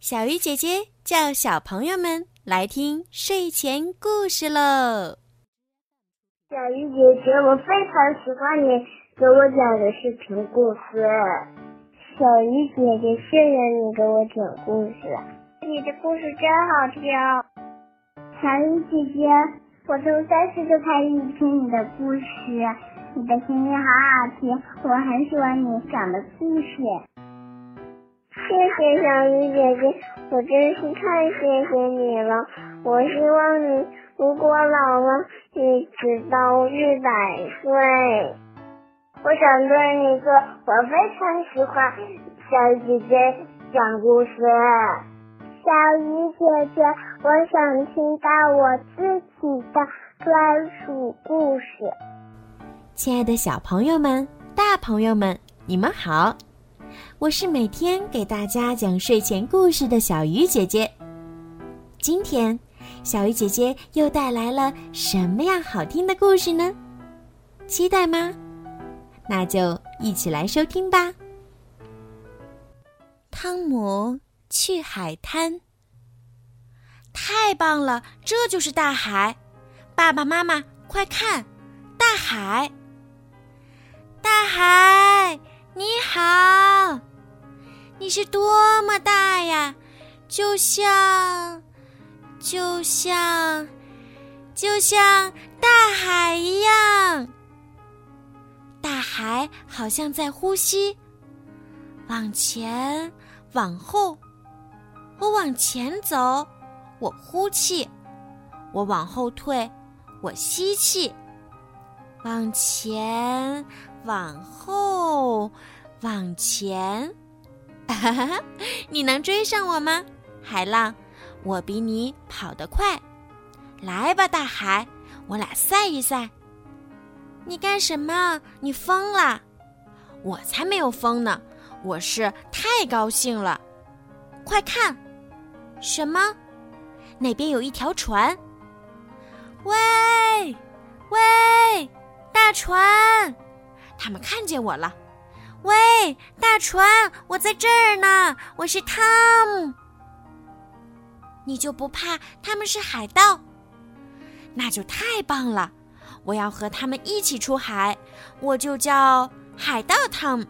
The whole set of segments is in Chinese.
小鱼姐姐叫小朋友们来听睡前故事喽。小鱼姐姐，我非常喜欢你给我讲的视频故事。小鱼姐姐，谢谢你给我讲故事，你的故事真好听。小鱼姐姐，我从三岁就开始听你的故事，你的声音好好听，我很喜欢你讲的故事。谢谢小鱼姐姐，我真是太谢谢你了。我希望你如果老了，一直到一百岁。我想对你说，我非常喜欢小鱼姐姐讲故事。小鱼姐姐，我想听到我自己的专属故事。亲爱的小朋友们、大朋友们，你们好。我是每天给大家讲睡前故事的小鱼姐姐。今天，小鱼姐姐又带来了什么样好听的故事呢？期待吗？那就一起来收听吧。汤姆去海滩。太棒了，这就是大海！爸爸妈妈，快看，大海！大海！你好，你是多么大呀？就像，就像，就像大海一样。大海好像在呼吸，往前，往后。我往前走，我呼气；我往后退，我吸气。往前。往后，往前，哈 哈你能追上我吗，海浪？我比你跑得快。来吧，大海，我俩赛一赛。你干什么？你疯了？我才没有疯呢，我是太高兴了。快看，什么？那边有一条船。喂，喂，大船！他们看见我了，喂，大船，我在这儿呢，我是汤姆。你就不怕他们是海盗？那就太棒了！我要和他们一起出海，我就叫海盗汤姆。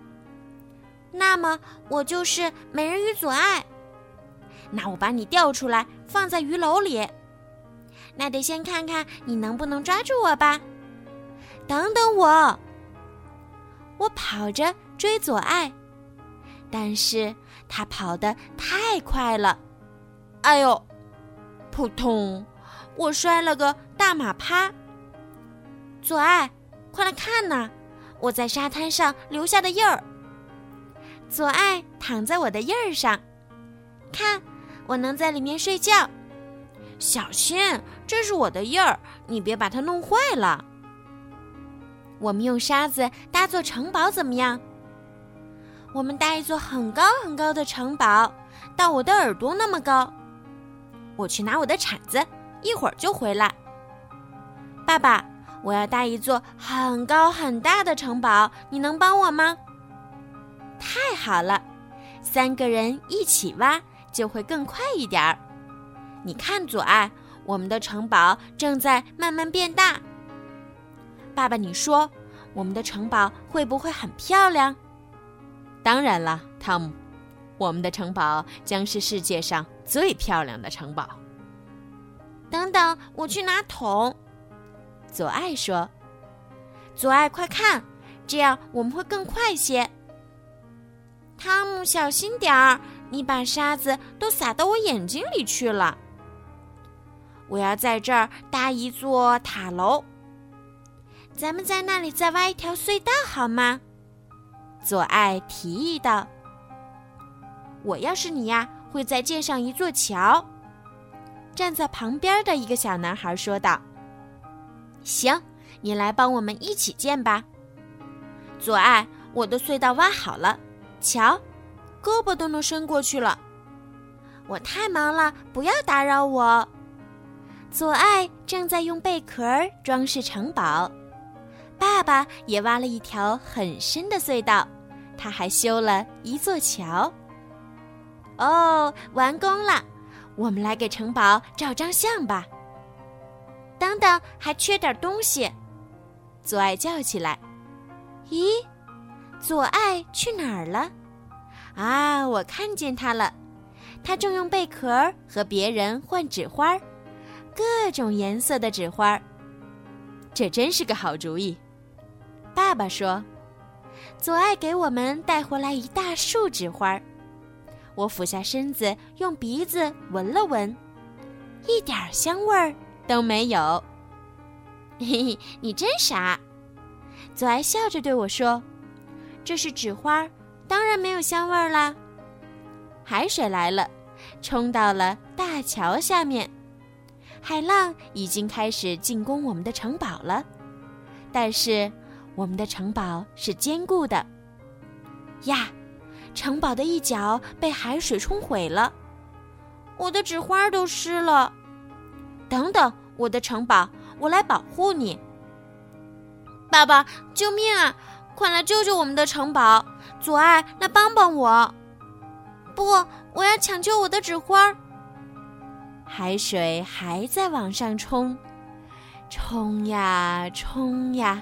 那么我就是美人鱼左爱。那我把你钓出来，放在鱼篓里。那得先看看你能不能抓住我吧。等等我。我跑着追左爱，但是他跑得太快了，哎呦，扑通！我摔了个大马趴。左爱，快来看呐，我在沙滩上留下的印儿。左爱躺在我的印儿上，看，我能在里面睡觉。小心，这是我的印儿，你别把它弄坏了。我们用沙子搭座城堡怎么样？我们搭一座很高很高的城堡，到我的耳朵那么高。我去拿我的铲子，一会儿就回来。爸爸，我要搭一座很高很大的城堡，你能帮我吗？太好了，三个人一起挖就会更快一点儿。你看，左爱，我们的城堡正在慢慢变大。爸爸，你说我们的城堡会不会很漂亮？当然了，汤姆，我们的城堡将是世界上最漂亮的城堡。等等，我去拿桶。左爱说：“左爱，快看，这样我们会更快些。”汤姆，小心点儿，你把沙子都撒到我眼睛里去了。我要在这儿搭一座塔楼。咱们在那里再挖一条隧道好吗？左爱提议道。我要是你呀，会再建上一座桥。站在旁边的一个小男孩说道：“行，你来帮我们一起建吧。”左爱，我的隧道挖好了，瞧，胳膊都能伸过去了。我太忙了，不要打扰我。左爱正在用贝壳装饰城堡。爸爸也挖了一条很深的隧道，他还修了一座桥。哦，完工了，我们来给城堡照张相吧。等等，还缺点东西。左爱叫起来：“咦，左爱去哪儿了？啊，我看见他了，他正用贝壳和别人换纸花，各种颜色的纸花。这真是个好主意。”爸爸说：“左爱给我们带回来一大束纸花。”我俯下身子，用鼻子闻了闻，一点香味儿都没有。嘿嘿，你真傻！左爱笑着对我说：“这是纸花，当然没有香味儿啦。”海水来了，冲到了大桥下面，海浪已经开始进攻我们的城堡了。但是我们的城堡是坚固的。呀，城堡的一角被海水冲毁了，我的纸花都湿了。等等，我的城堡。我来保护你，爸爸！救命啊！快来救救我们的城堡！左爱，来帮帮我！不，我要抢救我的纸花。海水还在往上冲，冲呀冲呀，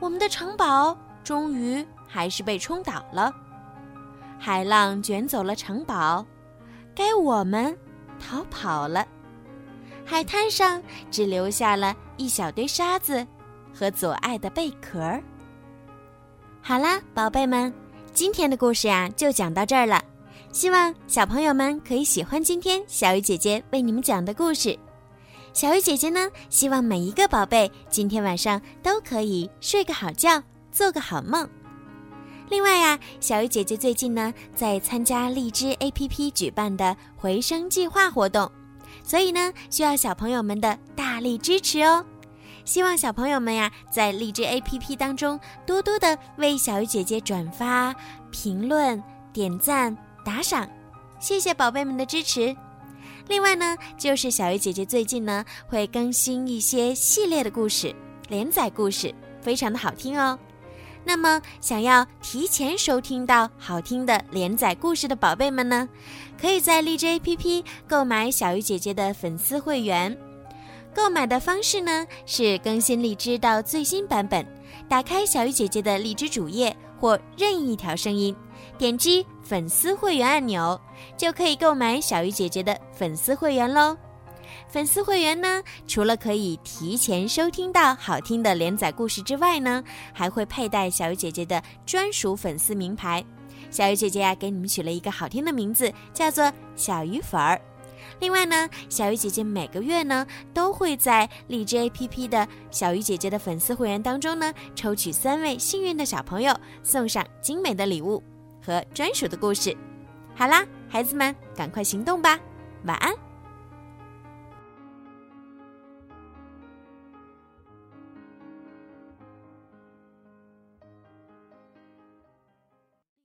我们的城堡终于还是被冲倒了。海浪卷走了城堡，该我们逃跑了。海滩上只留下了一小堆沙子和左爱的贝壳。好啦，宝贝们，今天的故事呀就讲到这儿了。希望小朋友们可以喜欢今天小鱼姐姐为你们讲的故事。小鱼姐姐呢，希望每一个宝贝今天晚上都可以睡个好觉，做个好梦。另外呀，小鱼姐姐最近呢在参加荔枝 APP 举办的回声计划活动。所以呢，需要小朋友们的大力支持哦！希望小朋友们呀，在荔枝 APP 当中多多的为小鱼姐姐转发、评论、点赞、打赏，谢谢宝贝们的支持。另外呢，就是小鱼姐姐最近呢会更新一些系列的故事、连载故事，非常的好听哦。那么，想要提前收听到好听的连载故事的宝贝们呢，可以在荔枝 APP 购买小鱼姐姐的粉丝会员。购买的方式呢是更新荔枝到最新版本，打开小鱼姐姐的荔枝主页或任意一条声音，点击粉丝会员按钮，就可以购买小鱼姐姐的粉丝会员喽。粉丝会员呢，除了可以提前收听到好听的连载故事之外呢，还会佩戴小鱼姐姐的专属粉丝名牌。小鱼姐姐呀，给你们取了一个好听的名字，叫做小鱼粉儿。另外呢，小鱼姐姐每个月呢，都会在荔枝 APP 的小鱼姐姐的粉丝会员当中呢，抽取三位幸运的小朋友，送上精美的礼物和专属的故事。好啦，孩子们，赶快行动吧，晚安。